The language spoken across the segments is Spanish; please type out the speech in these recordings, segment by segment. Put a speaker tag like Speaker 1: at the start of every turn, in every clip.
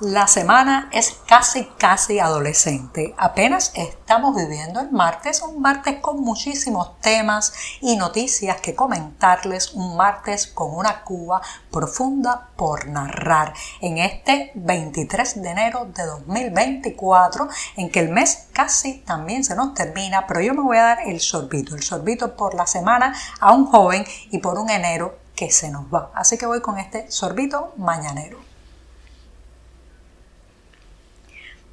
Speaker 1: La semana es casi, casi adolescente. Apenas estamos viviendo el martes, un martes con muchísimos temas y noticias que comentarles, un martes con una Cuba profunda por narrar. En este 23 de enero de 2024, en que el mes casi también se nos termina, pero yo me voy a dar el sorbito, el sorbito por la semana a un joven y por un enero que se nos va. Así que voy con este sorbito mañanero.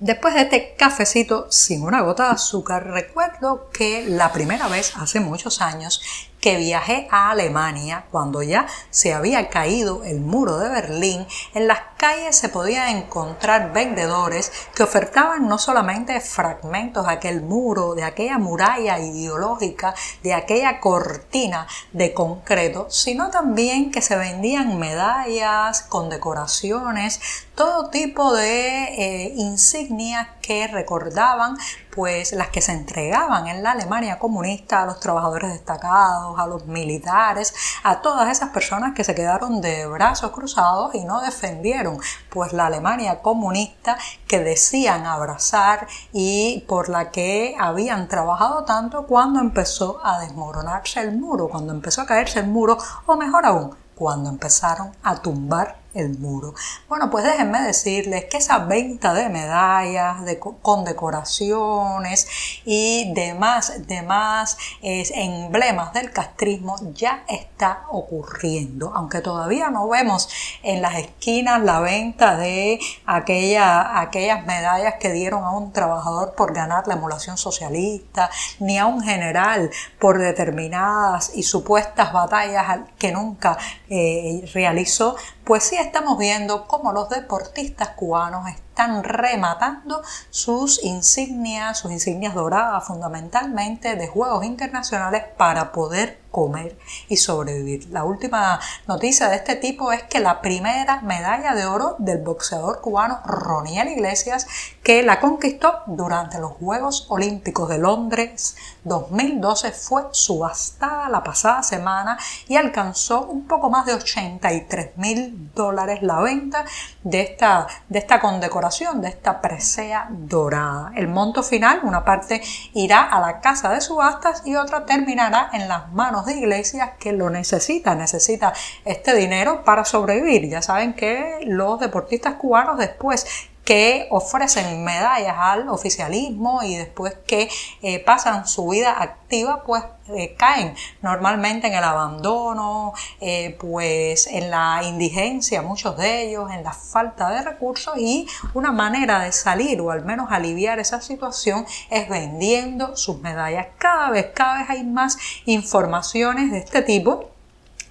Speaker 1: Después de este cafecito sin una gota de azúcar, recuerdo que la primera vez hace muchos años que viajé a Alemania cuando ya se había caído el muro de Berlín, en las calles se podían encontrar vendedores que ofertaban no solamente fragmentos de aquel muro, de aquella muralla ideológica, de aquella cortina de concreto, sino también que se vendían medallas, condecoraciones, todo tipo de eh, insignias que recordaban pues las que se entregaban en la Alemania comunista a los trabajadores destacados, a los militares, a todas esas personas que se quedaron de brazos cruzados y no defendieron pues la Alemania comunista que decían abrazar y por la que habían trabajado tanto cuando empezó a desmoronarse el muro, cuando empezó a caerse el muro o mejor aún, cuando empezaron a tumbar el muro. Bueno, pues déjenme decirles que esa venta de medallas, de condecoraciones y demás, demás emblemas del castrismo ya está ocurriendo, aunque todavía no vemos en las esquinas la venta de aquella, aquellas medallas que dieron a un trabajador por ganar la emulación socialista, ni a un general por determinadas y supuestas batallas que nunca eh, realizó, pues sí estamos viendo cómo los deportistas cubanos están rematando sus insignias, sus insignias doradas fundamentalmente de Juegos Internacionales para poder comer y sobrevivir. La última noticia de este tipo es que la primera medalla de oro del boxeador cubano Roniel Iglesias, que la conquistó durante los Juegos Olímpicos de Londres 2012, fue subastada la pasada semana y alcanzó un poco más de 83 mil dólares la venta de esta, de esta condecoración, de esta presea dorada. El monto final, una parte irá a la casa de subastas y otra terminará en las manos de iglesias que lo necesita, necesita este dinero para sobrevivir. Ya saben que los deportistas cubanos después que ofrecen medallas al oficialismo y después que eh, pasan su vida activa, pues eh, caen normalmente en el abandono, eh, pues en la indigencia, muchos de ellos, en la falta de recursos y una manera de salir o al menos aliviar esa situación es vendiendo sus medallas. Cada vez, cada vez hay más informaciones de este tipo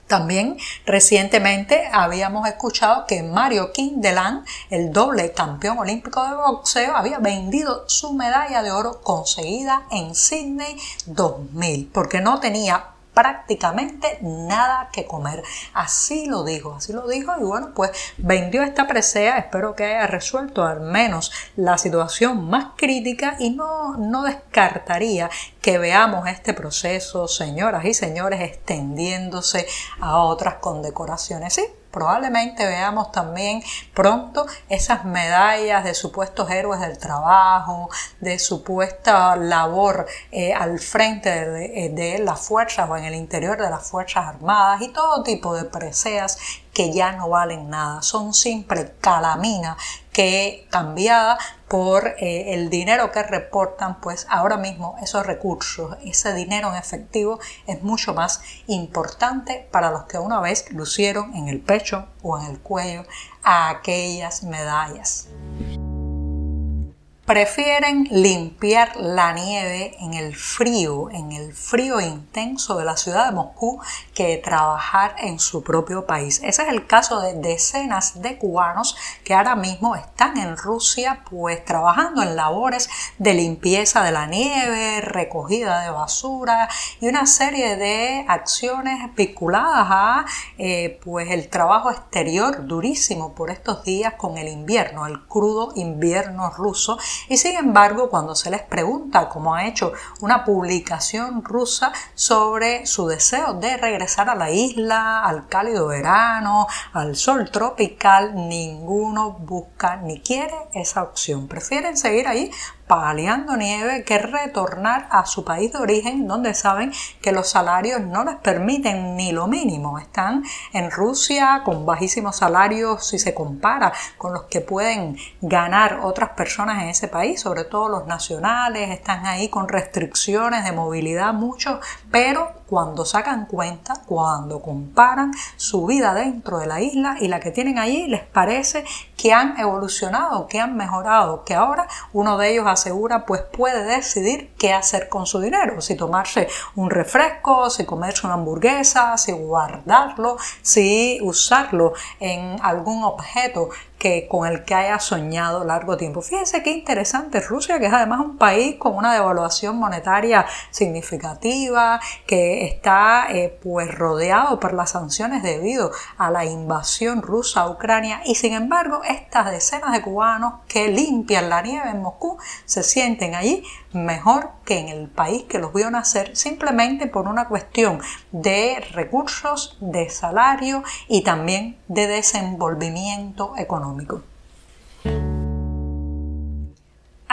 Speaker 1: también recientemente habíamos escuchado que Mario Kindelan, el doble campeón olímpico de boxeo, había vendido su medalla de oro conseguida en Sydney 2000 porque no tenía prácticamente nada que comer. Así lo dijo, así lo dijo y bueno, pues vendió esta presea, espero que haya resuelto al menos la situación más crítica y no, no descartaría que veamos este proceso, señoras y señores, extendiéndose a otras condecoraciones. Sí, probablemente veamos también pronto esas medallas de supuestos héroes del trabajo, de supuesta labor eh, al frente de, de, las fuerzas o en el interior de las Fuerzas Armadas y todo tipo de preseas que ya no valen nada, son simple calamina que cambiada por eh, el dinero que reportan, pues ahora mismo esos recursos, ese dinero en efectivo es mucho más importante para los que una vez lucieron en el pecho o en el cuello aquellas medallas. Prefieren limpiar la nieve en el frío, en el frío intenso de la ciudad de Moscú, que trabajar en su propio país. Ese es el caso de decenas de cubanos que ahora mismo están en Rusia, pues trabajando en labores de limpieza de la nieve, recogida de basura y una serie de acciones vinculadas a eh, pues el trabajo exterior durísimo por estos días con el invierno, el crudo invierno ruso y sin embargo, cuando se les pregunta, como ha hecho una publicación rusa sobre su deseo de regresar a la isla, al cálido verano, al sol tropical, ninguno busca ni quiere esa opción. Prefieren seguir ahí paliando nieve que retornar a su país de origen donde saben que los salarios no les permiten ni lo mínimo. Están en Rusia con bajísimos salarios si se compara con los que pueden ganar otras personas en ese país, sobre todo los nacionales, están ahí con restricciones de movilidad mucho, pero cuando sacan cuenta, cuando comparan su vida dentro de la isla y la que tienen allí, les parece que han evolucionado, que han mejorado, que ahora uno de ellos asegura pues puede decidir qué hacer con su dinero, si tomarse un refresco, si comerse una hamburguesa, si guardarlo, si usarlo en algún objeto que con el que haya soñado largo tiempo. Fíjense qué interesante Rusia, que es además un país con una devaluación monetaria significativa, que está eh, pues rodeado por las sanciones debido a la invasión rusa a Ucrania y sin embargo estas decenas de cubanos que limpian la nieve en Moscú se sienten allí mejor que en el país que los vio nacer simplemente por una cuestión de recursos, de salario y también de desenvolvimiento económico económico.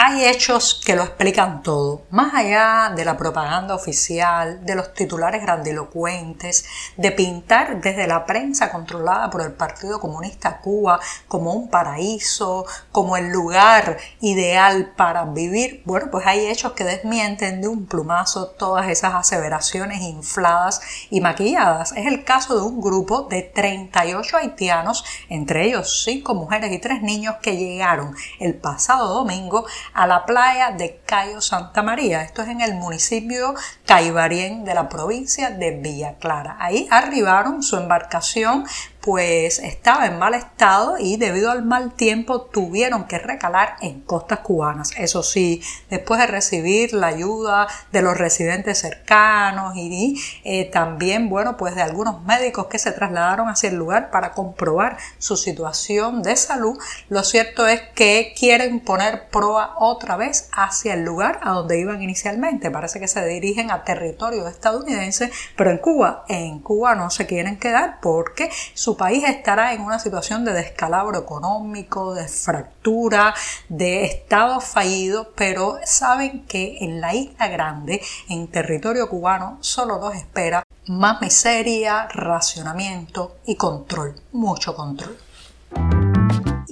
Speaker 1: Hay hechos que lo explican todo, más allá de la propaganda oficial, de los titulares grandilocuentes, de pintar desde la prensa controlada por el Partido Comunista Cuba como un paraíso, como el lugar ideal para vivir. Bueno, pues hay hechos que desmienten de un plumazo todas esas aseveraciones infladas y maquilladas. Es el caso de un grupo de 38 haitianos, entre ellos 5 mujeres y 3 niños que llegaron el pasado domingo a la playa de Cayo Santa María. Esto es en el municipio Caibarien de la provincia de Villa Clara. Ahí arribaron su embarcación pues estaba en mal estado y debido al mal tiempo tuvieron que recalar en costas cubanas. Eso sí, después de recibir la ayuda de los residentes cercanos y eh, también, bueno, pues de algunos médicos que se trasladaron hacia el lugar para comprobar su situación de salud, lo cierto es que quieren poner proa otra vez hacia el lugar a donde iban inicialmente. Parece que se dirigen a territorio estadounidense, pero en Cuba, en Cuba no se quieren quedar porque su su país estará en una situación de descalabro económico, de fractura, de estado fallido, pero saben que en la isla grande, en territorio cubano, solo los espera más miseria, racionamiento y control, mucho control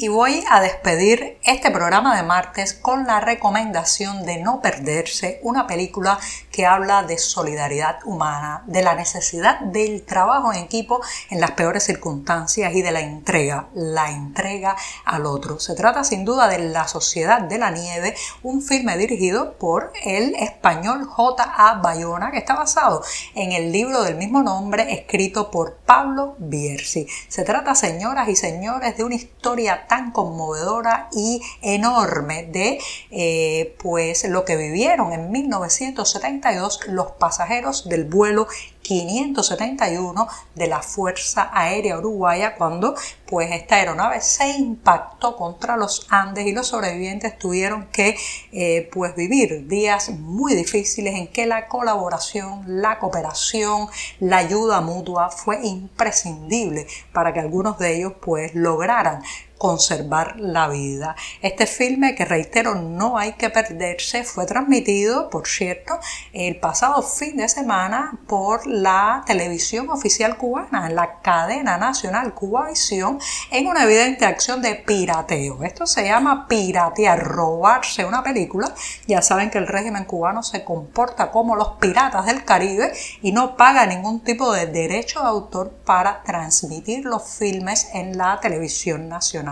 Speaker 1: y voy a despedir este programa de martes con la recomendación de no perderse una película que habla de solidaridad humana, de la necesidad del trabajo en equipo en las peores circunstancias y de la entrega, la entrega al otro. Se trata sin duda de La Sociedad de la Nieve, un filme dirigido por el español J.A. Bayona que está basado en el libro del mismo nombre escrito por Pablo Bierzi. Se trata, señoras y señores, de una historia tan conmovedora y enorme de eh, pues lo que vivieron en 1972 los pasajeros del vuelo 571 de la Fuerza Aérea Uruguaya cuando pues esta aeronave se impactó contra los Andes y los sobrevivientes tuvieron que eh, pues vivir días muy difíciles en que la colaboración, la cooperación, la ayuda mutua fue imprescindible para que algunos de ellos pues lograran conservar la vida. Este filme, que reitero, no hay que perderse, fue transmitido, por cierto, el pasado fin de semana por la televisión oficial cubana, en la cadena nacional Cubavisión, en una evidente acción de pirateo. Esto se llama piratear, robarse una película. Ya saben que el régimen cubano se comporta como los piratas del Caribe y no paga ningún tipo de derecho de autor para transmitir los filmes en la televisión nacional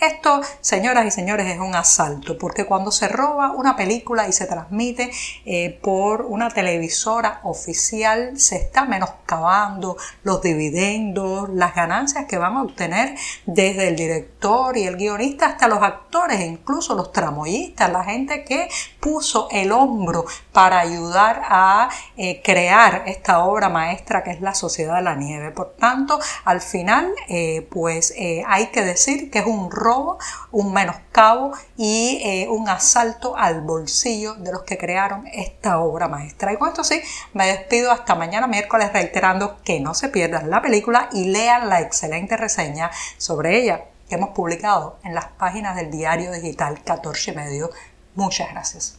Speaker 1: Esto, señoras y señores, es un asalto, porque cuando se roba una película y se transmite eh, por una televisora oficial, se está menoscabando los dividendos, las ganancias que van a obtener desde el director y el guionista hasta los actores, incluso los tramoyistas, la gente que puso el hombro para ayudar a eh, crear esta obra maestra que es la Sociedad de la Nieve. Por tanto, al final, eh, pues hay que decir que es un robo, un menoscabo y un asalto al bolsillo de los que crearon esta obra maestra. Y con esto sí, me despido hasta mañana miércoles reiterando que no se pierdan la película y lean la excelente reseña sobre ella que hemos publicado en las páginas del diario digital 14 Medio. Muchas gracias.